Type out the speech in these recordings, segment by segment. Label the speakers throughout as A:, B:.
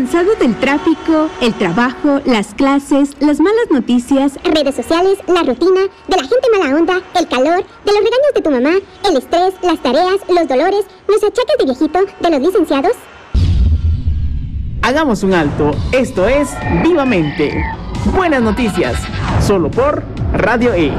A: ¿Cansado del tráfico, el trabajo, las clases, las malas noticias,
B: redes sociales, la rutina, de la gente mala onda, el calor, de los regaños de tu mamá, el estrés, las tareas, los dolores, los achaques de viejito, de los licenciados?
C: Hagamos un alto. Esto es Vivamente. Buenas noticias. Solo por Radio E.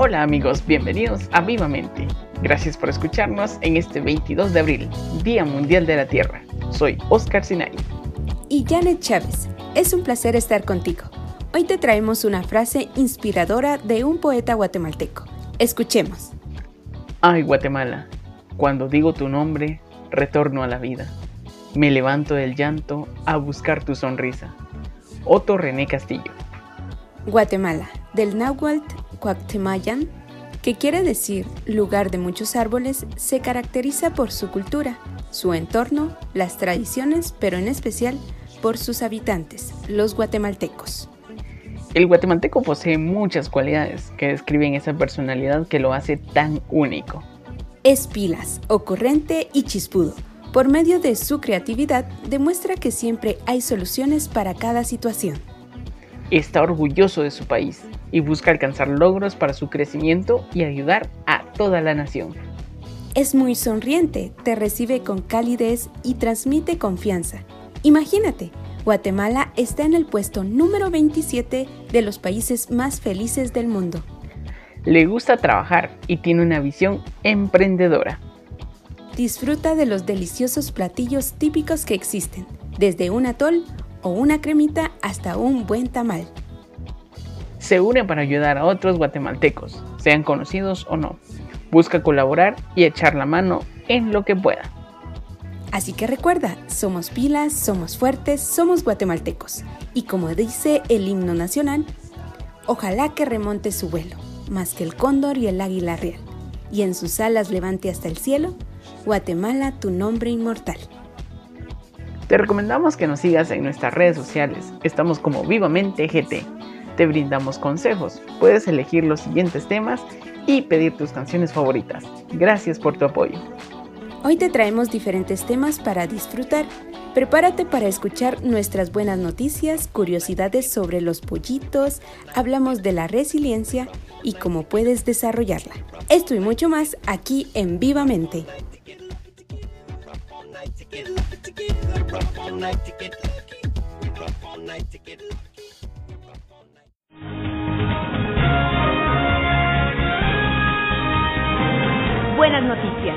C: Hola amigos, bienvenidos a Vivamente. Gracias por escucharnos en este 22 de abril, Día Mundial de la Tierra. Soy Oscar Sinay.
A: Y Janet Chávez. Es un placer estar contigo. Hoy te traemos una frase inspiradora de un poeta guatemalteco. Escuchemos.
C: Ay, Guatemala, cuando digo tu nombre, retorno a la vida. Me levanto del llanto a buscar tu sonrisa. Otto René Castillo.
A: Guatemala, del náhuatl Cuactemayan, que quiere decir lugar de muchos árboles, se caracteriza por su cultura, su entorno, las tradiciones, pero en especial por sus habitantes, los guatemaltecos.
C: El guatemalteco posee muchas cualidades que describen esa personalidad que lo hace tan único.
A: Es pilas, ocurrente y chispudo. Por medio de su creatividad demuestra que siempre hay soluciones para cada situación.
C: Está orgulloso de su país y busca alcanzar logros para su crecimiento y ayudar a toda la nación.
A: Es muy sonriente, te recibe con calidez y transmite confianza. Imagínate, Guatemala está en el puesto número 27 de los países más felices del mundo.
C: Le gusta trabajar y tiene una visión emprendedora.
A: Disfruta de los deliciosos platillos típicos que existen, desde un atol o una cremita hasta un buen tamal.
C: Se une para ayudar a otros guatemaltecos, sean conocidos o no. Busca colaborar y echar la mano en lo que pueda.
A: Así que recuerda, somos pilas, somos fuertes, somos guatemaltecos. Y como dice el himno nacional, ojalá que remonte su vuelo, más que el cóndor y el águila real, y en sus alas levante hasta el cielo, Guatemala tu nombre inmortal.
C: Te recomendamos que nos sigas en nuestras redes sociales. Estamos como Vivamente GT. Te brindamos consejos. Puedes elegir los siguientes temas y pedir tus canciones favoritas. Gracias por tu apoyo.
A: Hoy te traemos diferentes temas para disfrutar. Prepárate para escuchar nuestras buenas noticias, curiosidades sobre los pollitos, hablamos de la resiliencia y cómo puedes desarrollarla. Esto y mucho más aquí en Vivamente. Noticias.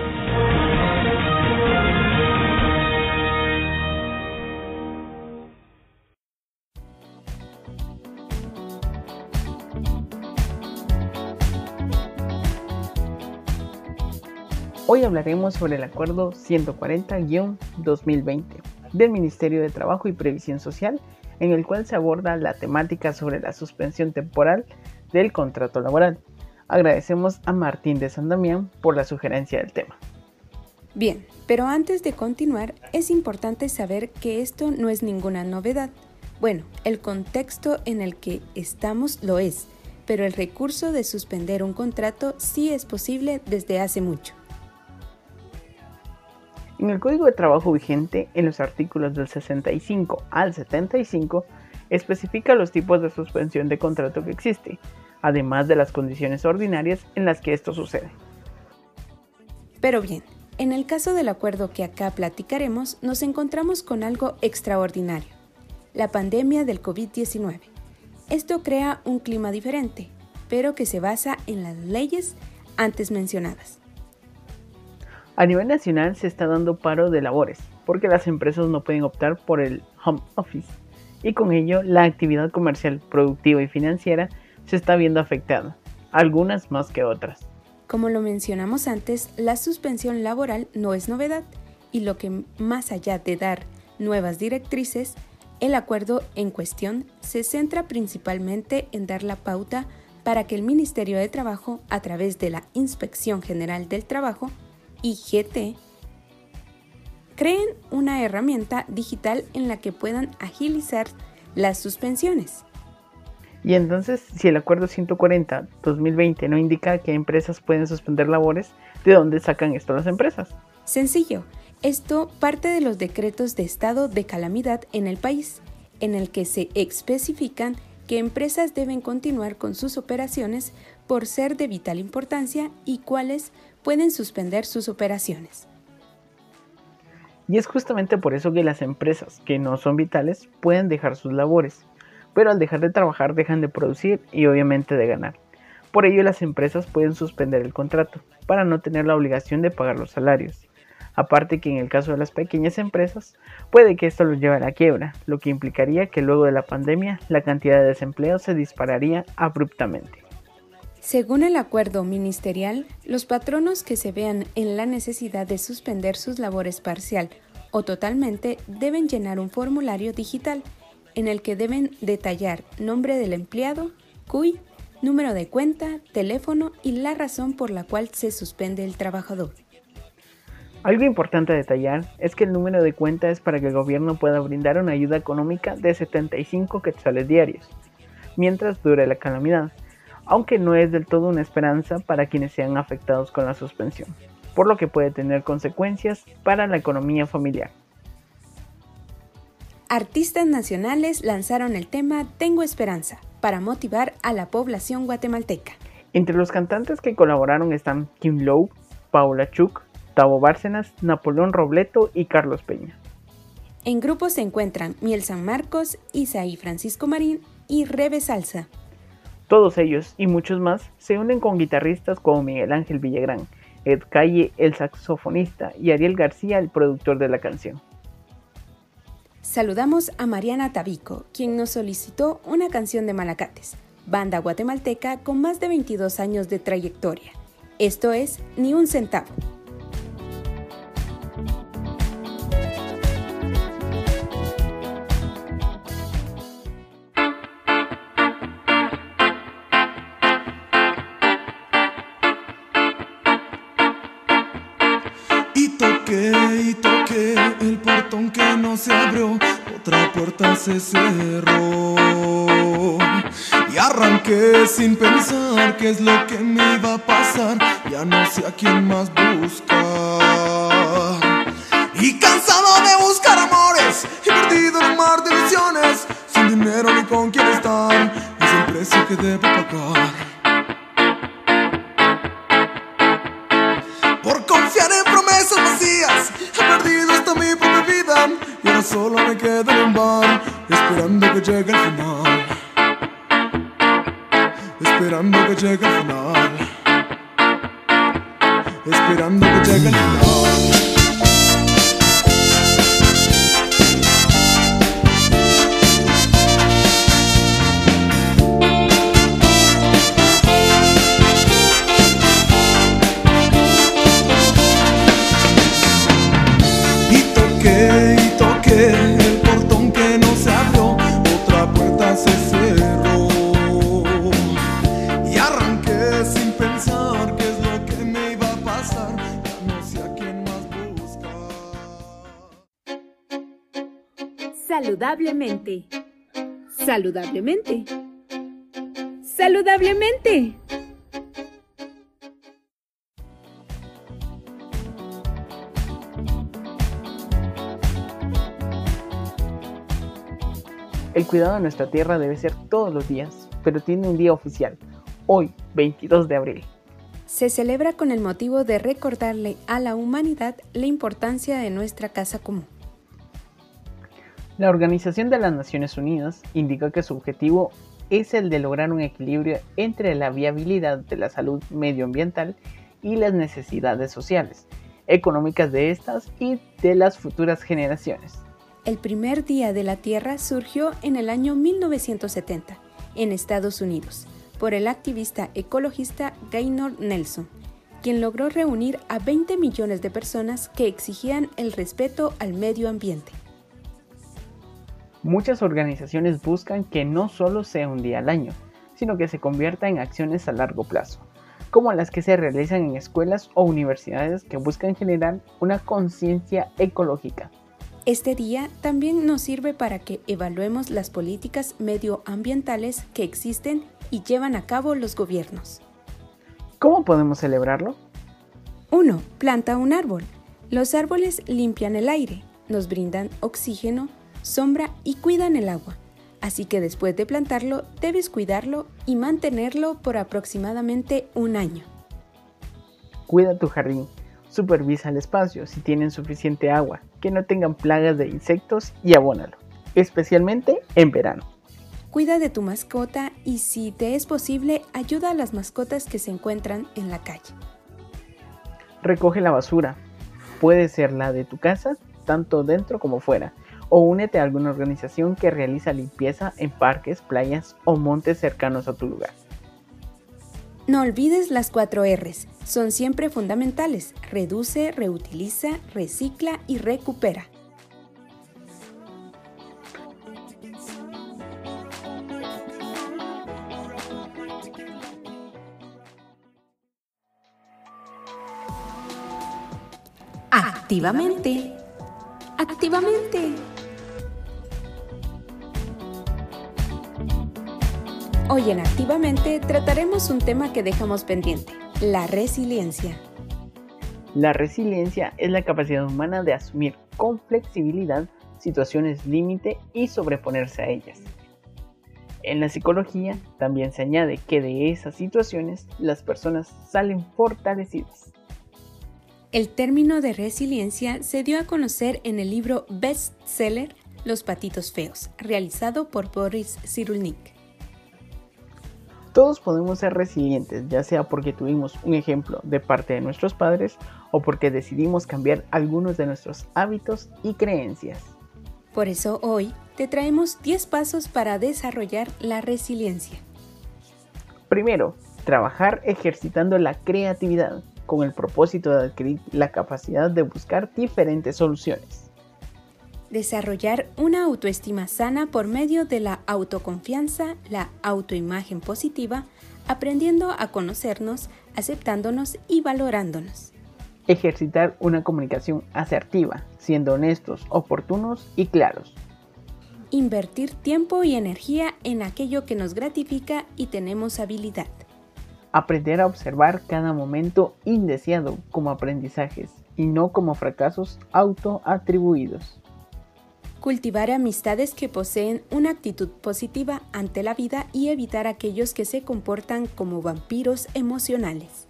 C: Hoy hablaremos sobre el Acuerdo 140-2020 del Ministerio de Trabajo y Previsión Social, en el cual se aborda la temática sobre la suspensión temporal del contrato laboral. Agradecemos a Martín de San Damián por la sugerencia del tema.
A: Bien, pero antes de continuar, es importante saber que esto no es ninguna novedad. Bueno, el contexto en el que estamos lo es, pero el recurso de suspender un contrato sí es posible desde hace mucho.
C: En el Código de Trabajo vigente, en los artículos del 65 al 75, especifica los tipos de suspensión de contrato que existe, además de las condiciones ordinarias en las que esto sucede.
A: Pero bien, en el caso del acuerdo que acá platicaremos, nos encontramos con algo extraordinario, la pandemia del COVID-19. Esto crea un clima diferente, pero que se basa en las leyes antes mencionadas.
C: A nivel nacional se está dando paro de labores, porque las empresas no pueden optar por el home office y con ello la actividad comercial, productiva y financiera se está viendo afectada, algunas más que otras.
A: Como lo mencionamos antes, la suspensión laboral no es novedad y lo que más allá de dar nuevas directrices, el acuerdo en cuestión se centra principalmente en dar la pauta para que el Ministerio de Trabajo, a través de la Inspección General del Trabajo, IGT, creen una herramienta digital en la que puedan agilizar las suspensiones.
C: Y entonces, si el acuerdo 140-2020 no indica que empresas pueden suspender labores, ¿de dónde sacan esto las empresas?
A: Sencillo, esto parte de los decretos de estado de calamidad en el país, en el que se especifican que empresas deben continuar con sus operaciones por ser de vital importancia y cuáles pueden suspender sus operaciones.
C: Y es justamente por eso que las empresas que no son vitales pueden dejar sus labores, pero al dejar de trabajar dejan de producir y obviamente de ganar. Por ello las empresas pueden suspender el contrato para no tener la obligación de pagar los salarios. Aparte que en el caso de las pequeñas empresas, puede que esto los lleve a la quiebra, lo que implicaría que luego de la pandemia la cantidad de desempleo se dispararía abruptamente.
A: Según el acuerdo ministerial, los patronos que se vean en la necesidad de suspender sus labores parcial o totalmente deben llenar un formulario digital en el que deben detallar nombre del empleado, CUI, número de cuenta, teléfono y la razón por la cual se suspende el trabajador.
C: Algo importante a detallar es que el número de cuenta es para que el gobierno pueda brindar una ayuda económica de 75 quetzales diarios, mientras dure la calamidad, aunque no es del todo una esperanza para quienes sean afectados con la suspensión, por lo que puede tener consecuencias para la economía familiar.
A: Artistas nacionales lanzaron el tema Tengo Esperanza para motivar a la población guatemalteca.
C: Entre los cantantes que colaboraron están Kim Lowe, Paula Chuk, Tavo Bárcenas, Napoleón Robleto y Carlos Peña.
A: En grupo se encuentran Miel San Marcos, Isaí Francisco Marín y Rebe Salsa.
C: Todos ellos y muchos más se unen con guitarristas como Miguel Ángel Villagrán, Ed Calle, el saxofonista, y Ariel García, el productor de la canción.
A: Saludamos a Mariana Tabico, quien nos solicitó una canción de Malacates, banda guatemalteca con más de 22 años de trayectoria. Esto es Ni un centavo.
D: Se cerró. Y arranqué sin pensar qué es lo que me iba a pasar, ya no sé a quién más buscar. Y cansado de buscar amores, y perdido en un mar de visiones, sin dinero ni con quién estar, es el precio que debo pagar. solo me quedo en un bar esperando que llegue el final. Esperando que llegue el final. Esperando que llegue el final.
A: Saludablemente. Saludablemente. Saludablemente.
C: El cuidado de nuestra tierra debe ser todos los días, pero tiene un día oficial, hoy, 22 de abril.
A: Se celebra con el motivo de recordarle a la humanidad la importancia de nuestra casa común.
C: La Organización de las Naciones Unidas indica que su objetivo es el de lograr un equilibrio entre la viabilidad de la salud medioambiental y las necesidades sociales, económicas de estas y de las futuras generaciones.
A: El primer Día de la Tierra surgió en el año 1970 en Estados Unidos por el activista ecologista Gaynor Nelson, quien logró reunir a 20 millones de personas que exigían el respeto al medio ambiente.
C: Muchas organizaciones buscan que no solo sea un día al año, sino que se convierta en acciones a largo plazo, como las que se realizan en escuelas o universidades que buscan generar una conciencia ecológica.
A: Este día también nos sirve para que evaluemos las políticas medioambientales que existen y llevan a cabo los gobiernos.
C: ¿Cómo podemos celebrarlo?
A: 1. Planta un árbol. Los árboles limpian el aire, nos brindan oxígeno, sombra y cuidan el agua. Así que después de plantarlo, debes cuidarlo y mantenerlo por aproximadamente un año.
C: Cuida tu jardín. Supervisa el espacio si tienen suficiente agua, que no tengan plagas de insectos y abónalo, especialmente en verano.
A: Cuida de tu mascota y si te es posible, ayuda a las mascotas que se encuentran en la calle.
C: Recoge la basura. Puede ser la de tu casa, tanto dentro como fuera, o únete a alguna organización que realiza limpieza en parques, playas o montes cercanos a tu lugar.
A: No olvides las cuatro R's, son siempre fundamentales. Reduce, reutiliza, recicla y recupera. Activamente. Activamente. Hoy en Activamente trataremos un tema que dejamos pendiente, la resiliencia.
C: La resiliencia es la capacidad humana de asumir con flexibilidad situaciones límite y sobreponerse a ellas. En la psicología también se añade que de esas situaciones las personas salen fortalecidas.
A: El término de resiliencia se dio a conocer en el libro bestseller Los patitos feos, realizado por Boris Cyrulnik.
C: Todos podemos ser resilientes, ya sea porque tuvimos un ejemplo de parte de nuestros padres o porque decidimos cambiar algunos de nuestros hábitos y creencias.
A: Por eso hoy te traemos 10 pasos para desarrollar la resiliencia.
C: Primero, trabajar ejercitando la creatividad con el propósito de adquirir la capacidad de buscar diferentes soluciones.
A: Desarrollar una autoestima sana por medio de la autoconfianza, la autoimagen positiva, aprendiendo a conocernos, aceptándonos y valorándonos.
C: Ejercitar una comunicación asertiva, siendo honestos, oportunos y claros.
A: Invertir tiempo y energía en aquello que nos gratifica y tenemos habilidad.
C: Aprender a observar cada momento indeseado como aprendizajes y no como fracasos autoatribuidos.
A: Cultivar amistades que poseen una actitud positiva ante la vida y evitar aquellos que se comportan como vampiros emocionales.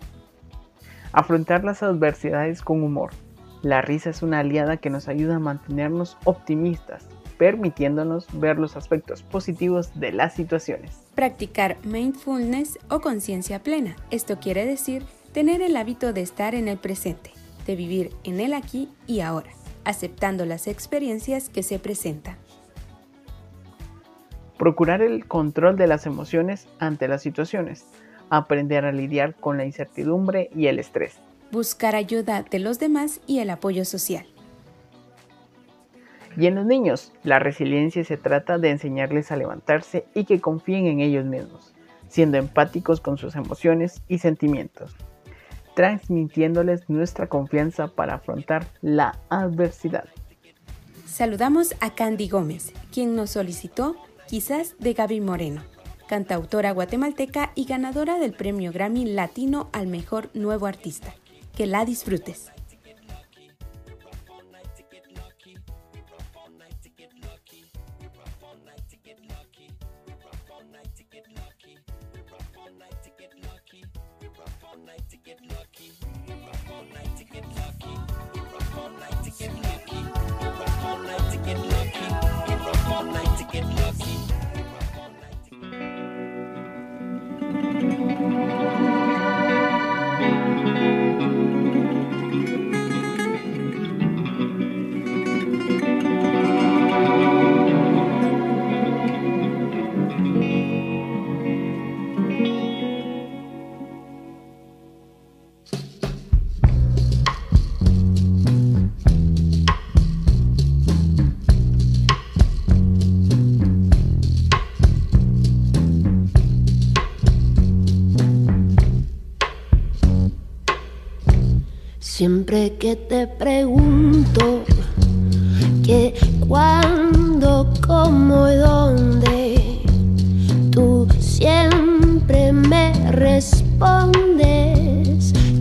C: Afrontar las adversidades con humor. La risa es una aliada que nos ayuda a mantenernos optimistas, permitiéndonos ver los aspectos positivos de las situaciones.
A: Practicar mindfulness o conciencia plena. Esto quiere decir tener el hábito de estar en el presente, de vivir en el aquí y ahora, aceptando las experiencias que se presentan.
C: Procurar el control de las emociones ante las situaciones. Aprender a lidiar con la incertidumbre y el estrés.
A: Buscar ayuda de los demás y el apoyo social.
C: Y en los niños, la resiliencia se trata de enseñarles a levantarse y que confíen en ellos mismos, siendo empáticos con sus emociones y sentimientos, transmitiéndoles nuestra confianza para afrontar la adversidad.
A: Saludamos a Candy Gómez, quien nos solicitó Quizás de Gaby Moreno, cantautora guatemalteca y ganadora del premio Grammy Latino al Mejor Nuevo Artista. Que la disfrutes.
E: to get Siempre que te pregunto que cuando, cómo y dónde tú siempre me respondes.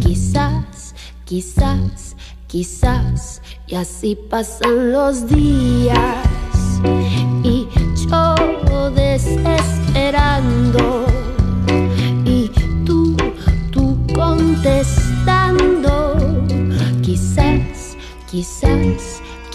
E: Quizás, quizás, quizás, y así pasan los días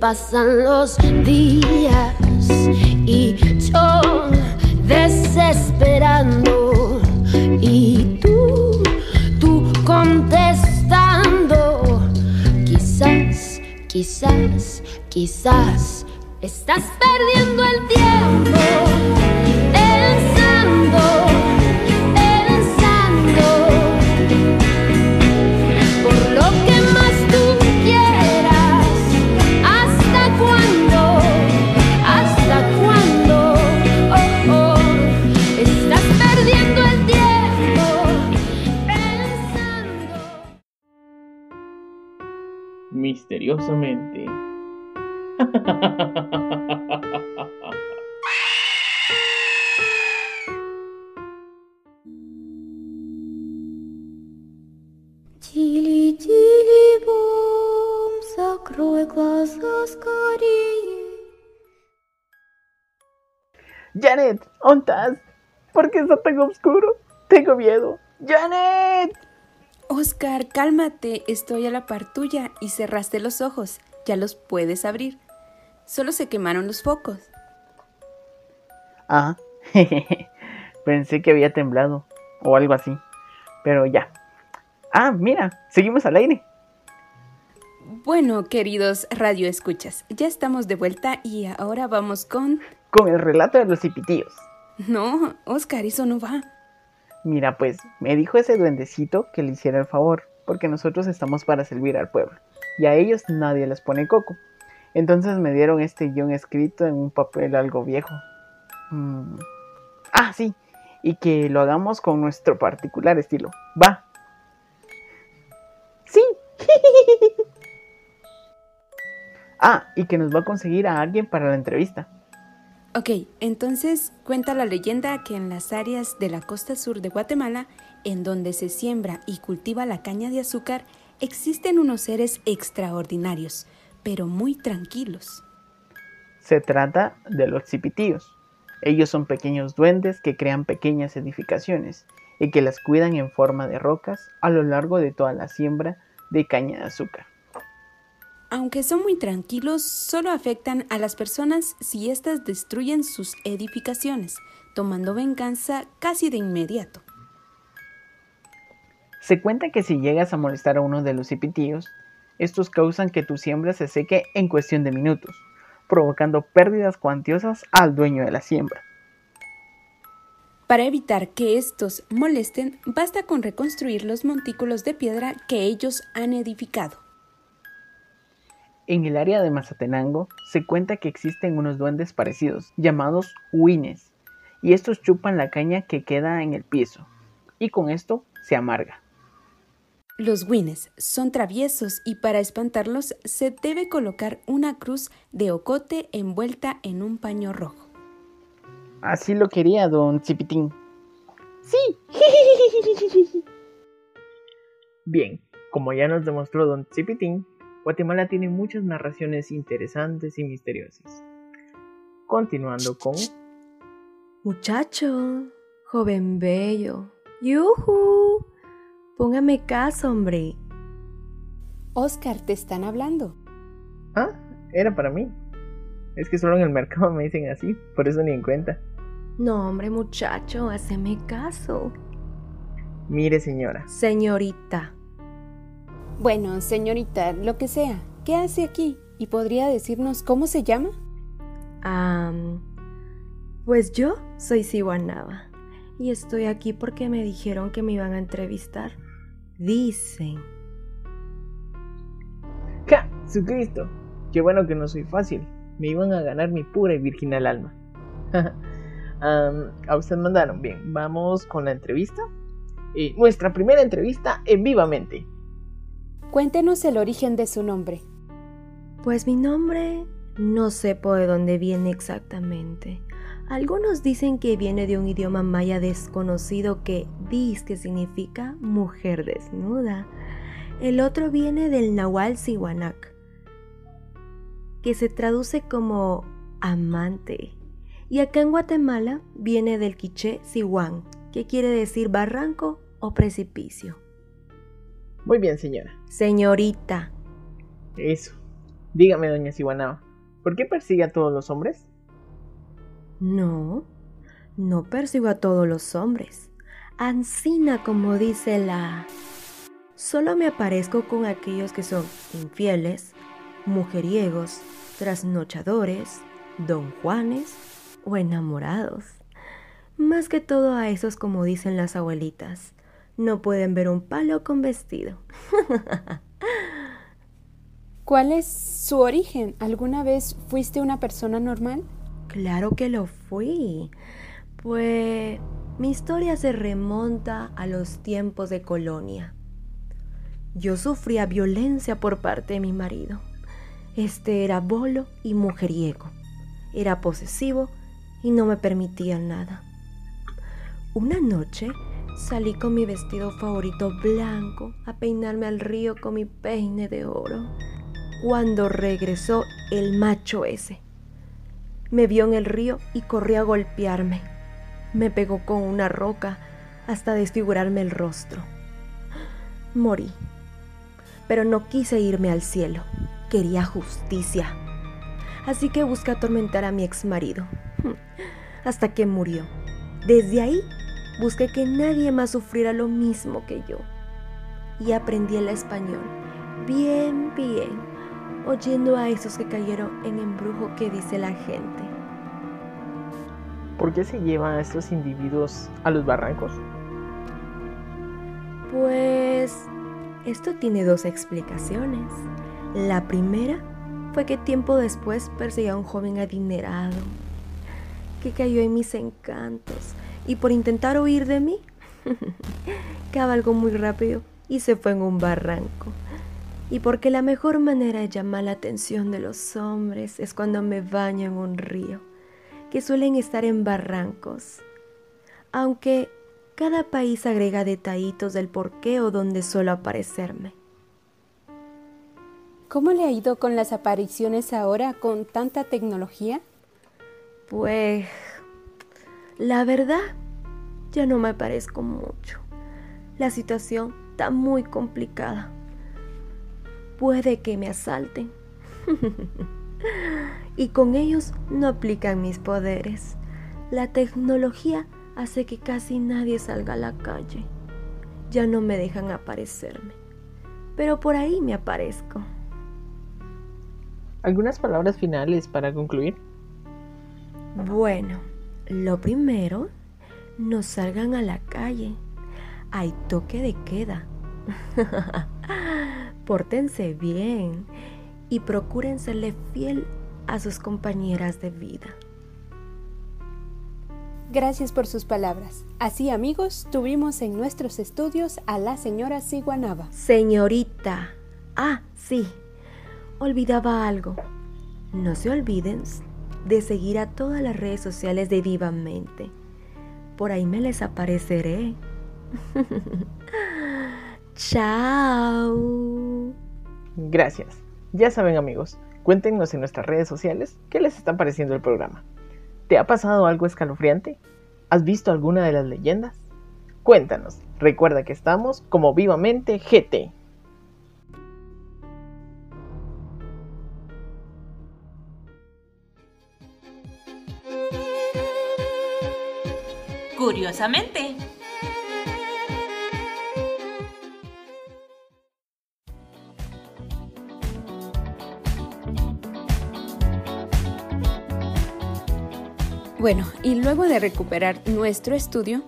E: pasan los días y yo desesperando y tú, tú contestando. Quizás, quizás, quizás estás perdiendo el tiempo
F: Misteriosamente.
E: Тили, тили, бом, закрой глаза скорее.
C: Janet, ¿dónde estás? ¿Por qué está tan oscuro? Tengo miedo. Janet.
A: Oscar, cálmate, estoy a la par tuya y cerraste los ojos, ya los puedes abrir. Solo se quemaron los focos.
C: Ah, pensé que había temblado o algo así, pero ya. Ah, mira, seguimos al aire.
A: Bueno, queridos radioescuchas, ya estamos de vuelta y ahora vamos con...
C: Con el relato de los cipitíos.
A: No, Oscar, eso no va.
C: Mira, pues, me dijo ese duendecito que le hiciera el favor, porque nosotros estamos para servir al pueblo, y a ellos nadie les pone coco. Entonces me dieron este guion escrito en un papel algo viejo. Mm. Ah, sí, y que lo hagamos con nuestro particular estilo. Va. Sí. ah, y que nos va a conseguir a alguien para la entrevista.
A: Ok, entonces cuenta la leyenda que en las áreas de la costa sur de Guatemala, en donde se siembra y cultiva la caña de azúcar, existen unos seres extraordinarios, pero muy tranquilos.
C: Se trata de los cipitíos. Ellos son pequeños duendes que crean pequeñas edificaciones y que las cuidan en forma de rocas a lo largo de toda la siembra de caña de azúcar.
A: Aunque son muy tranquilos, solo afectan a las personas si éstas destruyen sus edificaciones, tomando venganza casi de inmediato.
C: Se cuenta que si llegas a molestar a uno de los cipitíos, estos causan que tu siembra se seque en cuestión de minutos, provocando pérdidas cuantiosas al dueño de la siembra.
A: Para evitar que estos molesten, basta con reconstruir los montículos de piedra que ellos han edificado.
C: En el área de Mazatenango se cuenta que existen unos duendes parecidos, llamados huines, y estos chupan la caña que queda en el piso, y con esto se amarga.
A: Los wines son traviesos y para espantarlos se debe colocar una cruz de ocote envuelta en un paño rojo.
C: Así lo quería don Cipitín. Sí. Bien, como ya nos demostró don Cipitín, Guatemala tiene muchas narraciones interesantes y misteriosas. Continuando con...
G: Muchacho,
F: Joven bello. ¡Yuhu! Póngame caso, hombre.
A: Oscar, te están hablando.
C: Ah, era para mí. Es que solo en el mercado me dicen así, por eso ni en cuenta.
F: No, hombre, muchacho, haceme caso.
C: Mire, señora.
F: Señorita.
A: Bueno, señorita, lo que sea, ¿qué hace aquí? ¿Y podría decirnos cómo se llama?
F: Ah, pues yo soy Siwanaba y estoy aquí porque me dijeron que me iban a entrevistar. Dicen.
C: ¡Ja! ¡Jesucristo! Qué bueno que no soy fácil. Me iban a ganar mi pura y virginal alma. Am, a usted mandaron. Bien, vamos con la entrevista. Eh, nuestra primera entrevista en Vivamente.
A: Cuéntenos el origen de su nombre.
F: Pues mi nombre no sepo de dónde viene exactamente. Algunos dicen que viene de un idioma maya desconocido que dice que significa mujer desnuda. El otro viene del nahual siwanac, que se traduce como amante. Y acá en Guatemala viene del quiché siwan, que quiere decir barranco o precipicio.
C: Muy bien, señora.
F: Señorita,
C: Eso. Dígame, doña Siwanaba, ¿por qué persigue a todos los hombres?
F: no, no persigo a todos los hombres. Ancina, como dice la... Solo me aparezco con aquellos que son infieles, mujeriegos, trasnochadores, don Juanes o enamorados. Más que todo a esos como dicen las abuelitas. No pueden ver un palo con vestido.
A: ¿Cuál es su origen? ¿Alguna vez fuiste una persona normal?
F: Claro que lo fui. Pues mi historia se remonta a los tiempos de colonia. Yo sufría violencia por parte de mi marido. Este era bolo y mujeriego. Era posesivo y no me permitía nada. Una noche salí con mi vestido favorito blanco a peinarme al río con mi peine de oro. Cuando regresó el macho ese, me vio en el río y corrió a golpearme. Me pegó con una roca hasta desfigurarme el rostro. Morí. Pero no quise irme al cielo. Quería justicia. Así que busqué atormentar a mi ex marido. Hasta que murió. Desde ahí busqué que nadie más sufriera lo mismo que yo. Y aprendí el español. Bien, bien. Oyendo a esos que cayeron en embrujo que dice la gente.
C: ¿Por qué se llevan a estos individuos a los barrancos?
F: Pues esto tiene dos explicaciones. La primera fue que tiempo después perseguí a un joven adinerado que cayó en mis encantos y por intentar huir de mí, cabalgó muy rápido y se fue en un barranco. Y porque la mejor manera de llamar la atención de los hombres es cuando me baño en un río, que suelen estar en barrancos. Aunque cada país agrega detallitos del por qué o dónde suelo aparecerme.
A: ¿Cómo le ha ido con las apariciones ahora con tanta tecnología?
F: Pues la verdad, ya no me parezco mucho. La situación está muy complicada. Puede que me asalten. y con ellos no aplican mis poderes. La tecnología hace que casi nadie salga a la calle. Ya no me dejan aparecerme. Pero por ahí me aparezco.
C: ¿Algunas palabras finales para concluir?
F: Bueno, lo primero, no salgan a la calle. Hay toque de queda. Pórtense bien y procuren serle fiel a sus compañeras de vida.
A: Gracias por sus palabras. Así amigos, tuvimos en nuestros estudios a la señora Siguanaba.
F: Señorita. Ah, sí. Olvidaba algo. No se olviden de seguir a todas las redes sociales de Vivamente. Por ahí me les apareceré. Chao.
C: Gracias. Ya saben amigos, cuéntenos en nuestras redes sociales qué les está pareciendo el programa. ¿Te ha pasado algo escalofriante? ¿Has visto alguna de las leyendas? Cuéntanos, recuerda que estamos como Vivamente GT.
G: Curiosamente.
A: Bueno, y luego de recuperar nuestro estudio,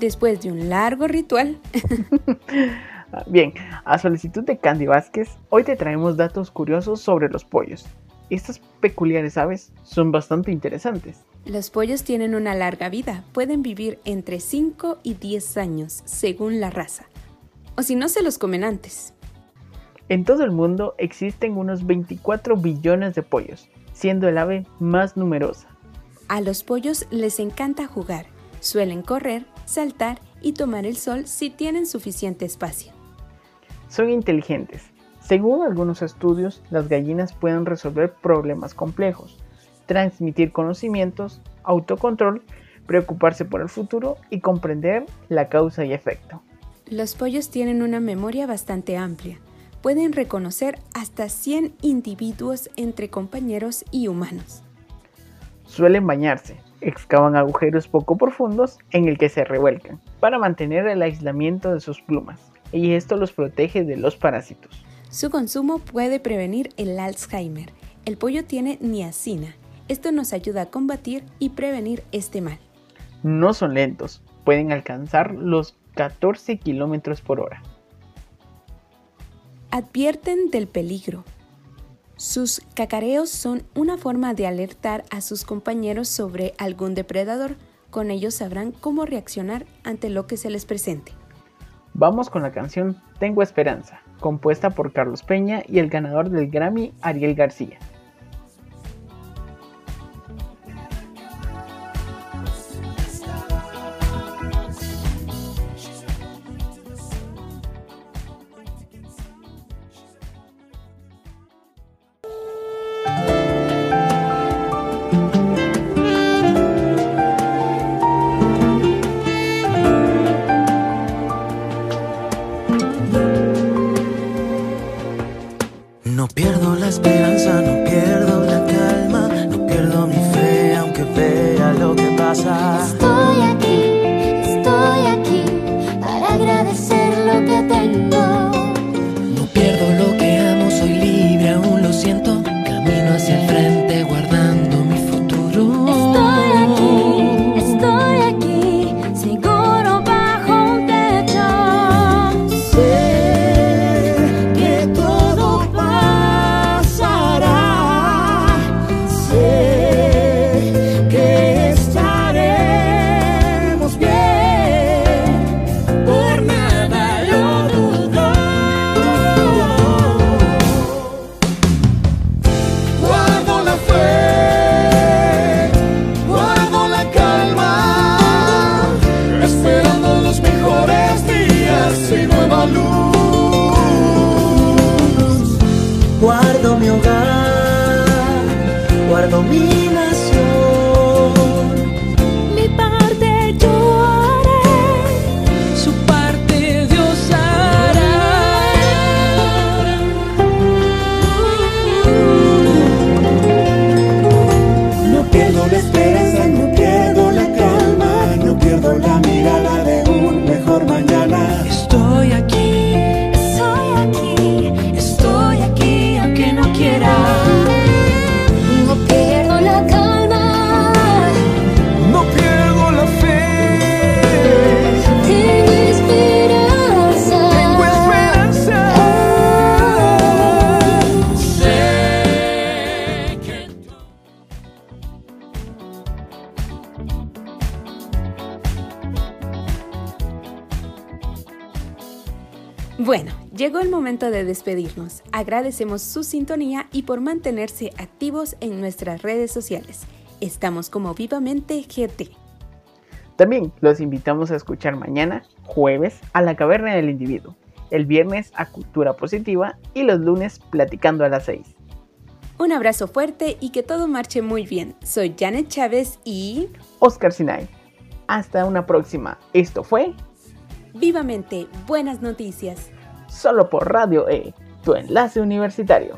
A: después de un largo ritual,
C: Bien, a solicitud de Candy Vázquez, hoy te traemos datos curiosos sobre los pollos. Estas peculiares aves son bastante interesantes.
A: Los pollos tienen una larga vida, pueden vivir entre 5 y 10 años, según la raza. O si no, se los comen antes.
C: En todo el mundo existen unos 24 billones de pollos, siendo el ave más numerosa.
A: A los pollos les encanta jugar, suelen correr, saltar y tomar el sol si tienen suficiente espacio.
C: Son inteligentes. Según algunos estudios, las gallinas pueden resolver problemas complejos, transmitir conocimientos, autocontrol, preocuparse por el futuro y comprender la causa y efecto.
A: Los pollos tienen una memoria bastante amplia. Pueden reconocer hasta 100 individuos entre compañeros y humanos.
C: Suelen bañarse, excavan agujeros poco profundos en el que se revuelcan para mantener el aislamiento de sus plumas, y esto los protege de los parásitos.
A: Su consumo puede prevenir el Alzheimer. El pollo tiene niacina. Esto nos ayuda a combatir y prevenir este mal.
C: No son lentos, pueden alcanzar los 14 kilómetros por hora.
A: Advierten del peligro. Sus cacareos son una forma de alertar a sus compañeros sobre algún depredador. Con ellos sabrán cómo reaccionar ante lo que se les presente.
C: Vamos con la canción Tengo Esperanza, compuesta por Carlos Peña y el ganador del Grammy Ariel García.
H: La esperanza, no pierdo la calma, no pierdo mi fe aunque vea lo que pasa. Mi hogar, guardo mi
A: Bueno, llegó el momento de despedirnos. Agradecemos su sintonía y por mantenerse activos en nuestras redes sociales. Estamos como Vivamente GT.
C: También los invitamos a escuchar mañana, jueves, a la Caverna del Individuo, el viernes a Cultura Positiva y los lunes platicando a las 6.
A: Un abrazo fuerte y que todo marche muy bien. Soy Janet Chávez y...
C: Oscar Sinai. Hasta una próxima. Esto fue
A: Vivamente, buenas noticias.
C: Solo por Radio E, tu enlace universitario.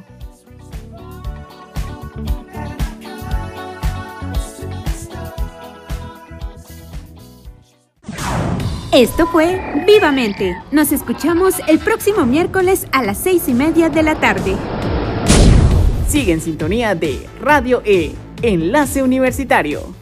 A: Esto fue Vivamente. Nos escuchamos el próximo miércoles a las seis y media de la tarde.
C: Sigue en sintonía de Radio E, Enlace Universitario.